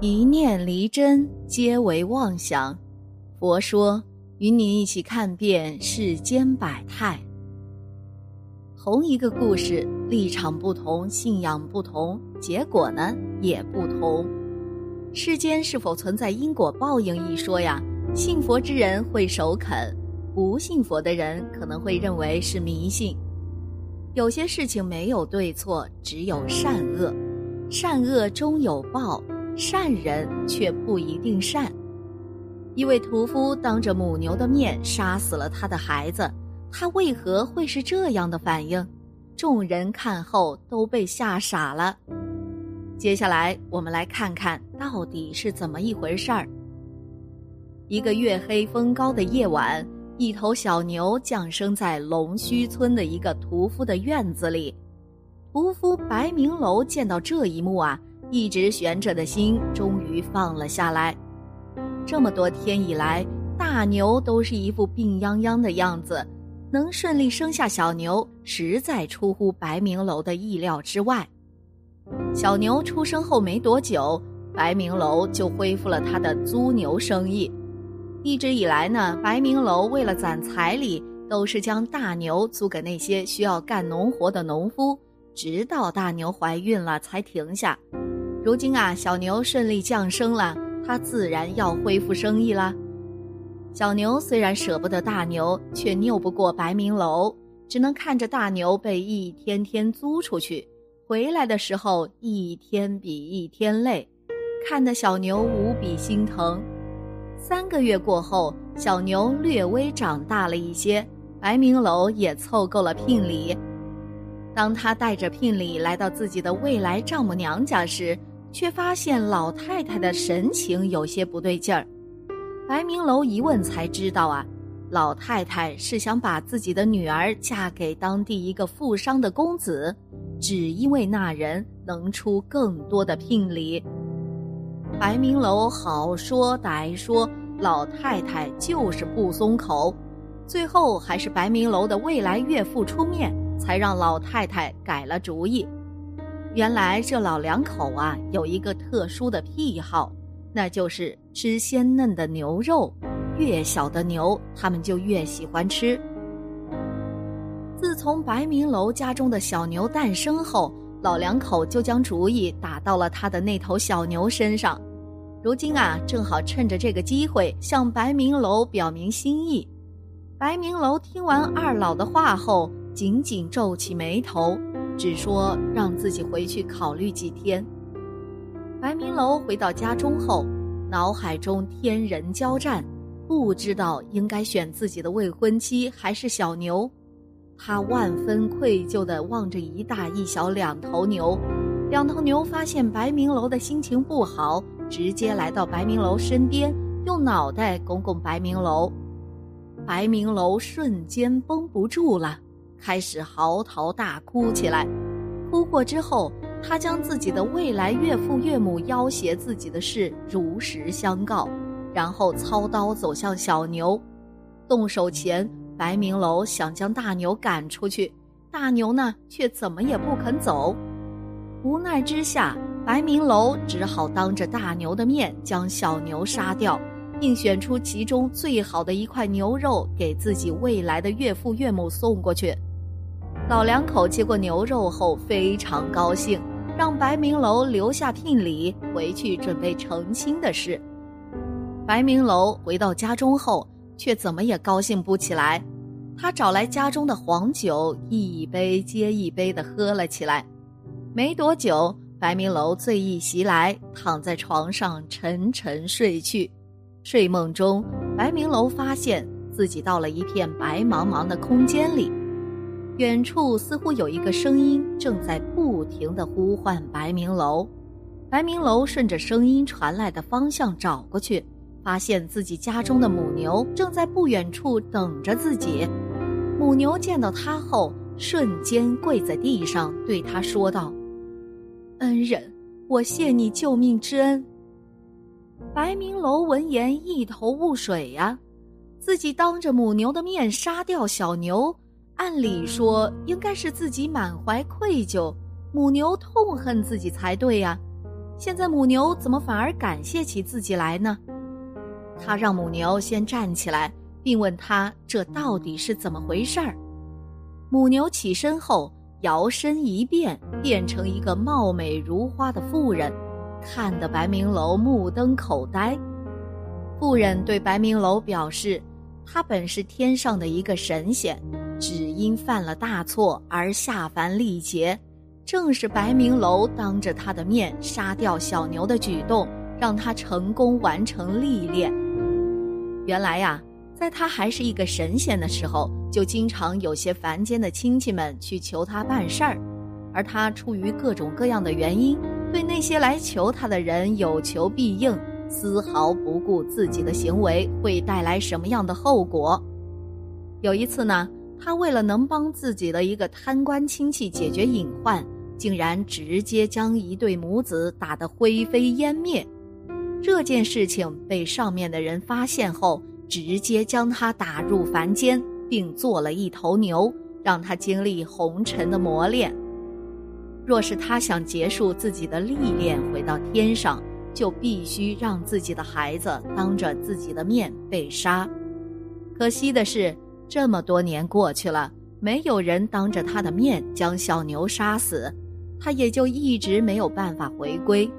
一念离真，皆为妄想。佛说，与你一起看遍世间百态。同一个故事，立场不同，信仰不同，结果呢也不同。世间是否存在因果报应一说呀？信佛之人会首肯，不信佛的人可能会认为是迷信。有些事情没有对错，只有善恶，善恶终有报。善人却不一定善。一位屠夫当着母牛的面杀死了他的孩子，他为何会是这样的反应？众人看后都被吓傻了。接下来我们来看看到底是怎么一回事儿。一个月黑风高的夜晚，一头小牛降生在龙须村的一个屠夫的院子里。屠夫白明楼见到这一幕啊。一直悬着的心终于放了下来。这么多天以来，大牛都是一副病殃殃的样子，能顺利生下小牛，实在出乎白明楼的意料之外。小牛出生后没多久，白明楼就恢复了他的租牛生意。一直以来呢，白明楼为了攒彩礼，都是将大牛租给那些需要干农活的农夫，直到大牛怀孕了才停下。如今啊，小牛顺利降生了，他自然要恢复生意啦。小牛虽然舍不得大牛，却拗不过白明楼，只能看着大牛被一天天租出去，回来的时候一天比一天累，看得小牛无比心疼。三个月过后，小牛略微长大了一些，白明楼也凑够了聘礼。当他带着聘礼来到自己的未来丈母娘家时，却发现老太太的神情有些不对劲儿，白明楼一问才知道啊，老太太是想把自己的女儿嫁给当地一个富商的公子，只因为那人能出更多的聘礼。白明楼好说歹说，老太太就是不松口，最后还是白明楼的未来岳父出面，才让老太太改了主意。原来这老两口啊有一个特殊的癖好，那就是吃鲜嫩的牛肉，越小的牛他们就越喜欢吃。自从白明楼家中的小牛诞生后，老两口就将主意打到了他的那头小牛身上。如今啊，正好趁着这个机会向白明楼表明心意。白明楼听完二老的话后，紧紧皱起眉头。只说让自己回去考虑几天。白明楼回到家中后，脑海中天人交战，不知道应该选自己的未婚妻还是小牛。他万分愧疚地望着一大一小两头牛，两头牛发现白明楼的心情不好，直接来到白明楼身边，用脑袋拱拱白明楼。白明楼瞬间绷不住了。开始嚎啕大哭起来，哭过之后，他将自己的未来岳父岳母要挟自己的事如实相告，然后操刀走向小牛。动手前，白明楼想将大牛赶出去，大牛呢却怎么也不肯走。无奈之下，白明楼只好当着大牛的面将小牛杀掉，并选出其中最好的一块牛肉给自己未来的岳父岳母送过去。老两口接过牛肉后非常高兴，让白明楼留下聘礼回去准备成亲的事。白明楼回到家中后，却怎么也高兴不起来。他找来家中的黄酒，一杯接一杯的喝了起来。没多久，白明楼醉意袭来，躺在床上沉沉睡去。睡梦中，白明楼发现自己到了一片白茫茫的空间里。远处似乎有一个声音正在不停地呼唤白明楼。白明楼顺着声音传来的方向找过去，发现自己家中的母牛正在不远处等着自己。母牛见到他后，瞬间跪在地上，对他说道：“恩人，我谢你救命之恩。”白明楼闻言一头雾水呀，自己当着母牛的面杀掉小牛。按理说应该是自己满怀愧疚，母牛痛恨自己才对呀，现在母牛怎么反而感谢起自己来呢？他让母牛先站起来，并问他这到底是怎么回事儿。母牛起身后，摇身一变，变成一个貌美如花的妇人，看得白明楼目瞪口呆。妇人对白明楼表示，他本是天上的一个神仙，只因犯了大错而下凡历劫。正是白明楼当着他的面杀掉小牛的举动，让他成功完成历练。原来呀，在他还是一个神仙的时候，就经常有些凡间的亲戚们去求他办事儿，而他出于各种各样的原因，对那些来求他的人有求必应，丝毫不顾自己的行为会带来什么样的后果。有一次呢，他为了能帮自己的一个贪官亲戚解决隐患。竟然直接将一对母子打得灰飞烟灭，这件事情被上面的人发现后，直接将他打入凡间，并做了一头牛，让他经历红尘的磨练。若是他想结束自己的历练，回到天上，就必须让自己的孩子当着自己的面被杀。可惜的是，这么多年过去了，没有人当着他的面将小牛杀死。他也就一直没有办法回归，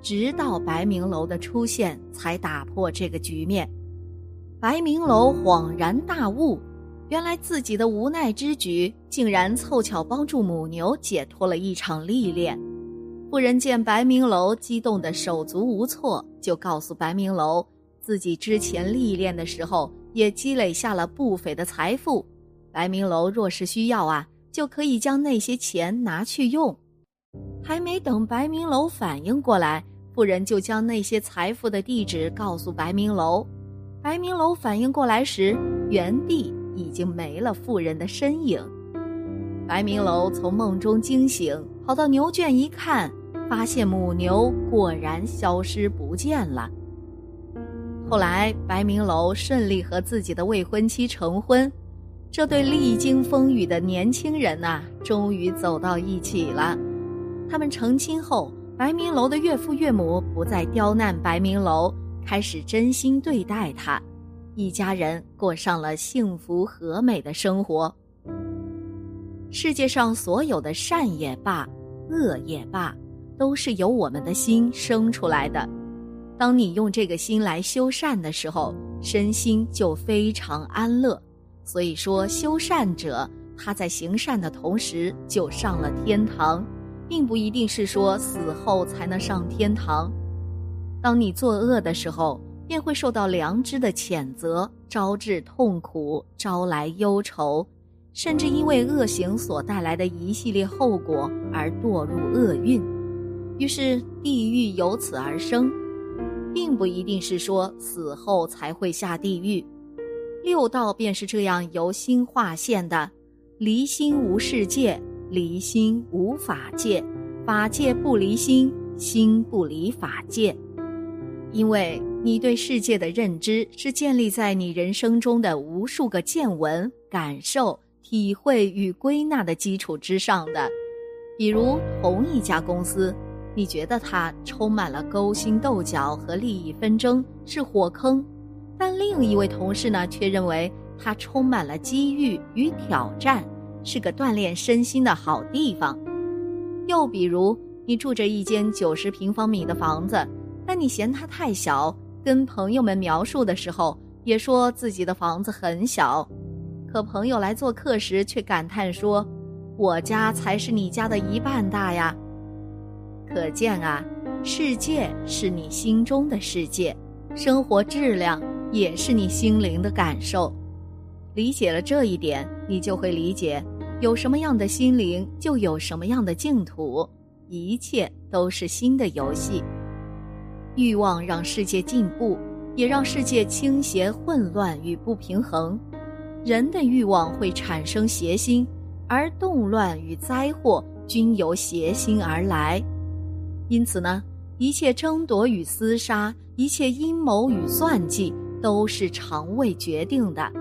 直到白明楼的出现才打破这个局面。白明楼恍然大悟，原来自己的无奈之举竟然凑巧帮助母牛解脱了一场历练。妇人见白明楼激动的手足无措，就告诉白明楼，自己之前历练的时候也积累下了不菲的财富，白明楼若是需要啊，就可以将那些钱拿去用。还没等白明楼反应过来，妇人就将那些财富的地址告诉白明楼。白明楼反应过来时，原地已经没了妇人的身影。白明楼从梦中惊醒，跑到牛圈一看，发现母牛果然消失不见了。后来，白明楼顺利和自己的未婚妻成婚，这对历经风雨的年轻人呐，终于走到一起了。他们成亲后，白明楼的岳父岳母不再刁难白明楼，开始真心对待他，一家人过上了幸福和美的生活。世界上所有的善也罢，恶也罢，都是由我们的心生出来的。当你用这个心来修善的时候，身心就非常安乐。所以说，修善者他在行善的同时就上了天堂。并不一定是说死后才能上天堂。当你作恶的时候，便会受到良知的谴责，招致痛苦，招来忧愁，甚至因为恶行所带来的一系列后果而堕入厄运。于是地狱由此而生，并不一定是说死后才会下地狱。六道便是这样由心化现的，离心无世界。离心无法界，法界不离心，心不离法界。因为你对世界的认知是建立在你人生中的无数个见闻、感受、体会与归纳的基础之上的。比如同一家公司，你觉得它充满了勾心斗角和利益纷争，是火坑；但另一位同事呢，却认为它充满了机遇与挑战。是个锻炼身心的好地方。又比如，你住着一间九十平方米的房子，但你嫌它太小，跟朋友们描述的时候也说自己的房子很小。可朋友来做客时却感叹说：“我家才是你家的一半大呀。”可见啊，世界是你心中的世界，生活质量也是你心灵的感受。理解了这一点，你就会理解。有什么样的心灵，就有什么样的净土，一切都是新的游戏。欲望让世界进步，也让世界倾斜、混乱与不平衡。人的欲望会产生邪心，而动乱与灾祸均由邪心而来。因此呢，一切争夺与厮杀，一切阴谋与算计，都是肠胃决定的。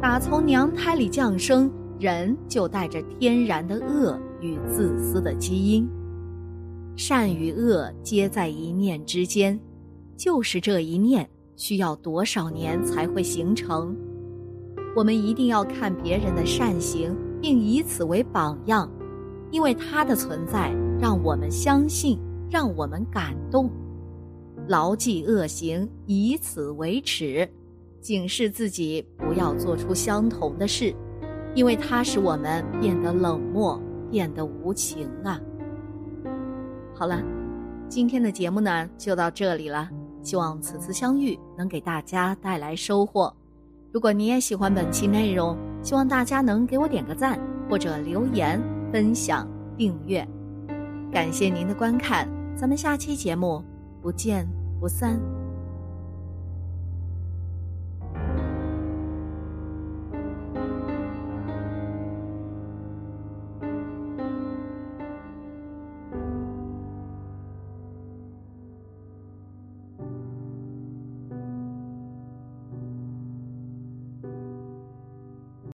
打从娘胎里降生。人就带着天然的恶与自私的基因，善与恶皆在一念之间，就是这一念需要多少年才会形成？我们一定要看别人的善行，并以此为榜样，因为他的存在让我们相信，让我们感动。牢记恶行，以此为耻，警示自己不要做出相同的事，因为它使我们变得冷漠，变得无情啊。好了，今天的节目呢就到这里了。希望此次相遇能给大家带来收获。如果你也喜欢本期内容，希望大家能给我点个赞，或者留言、分享、订阅。感谢您的观看，咱们下期节目不见不散。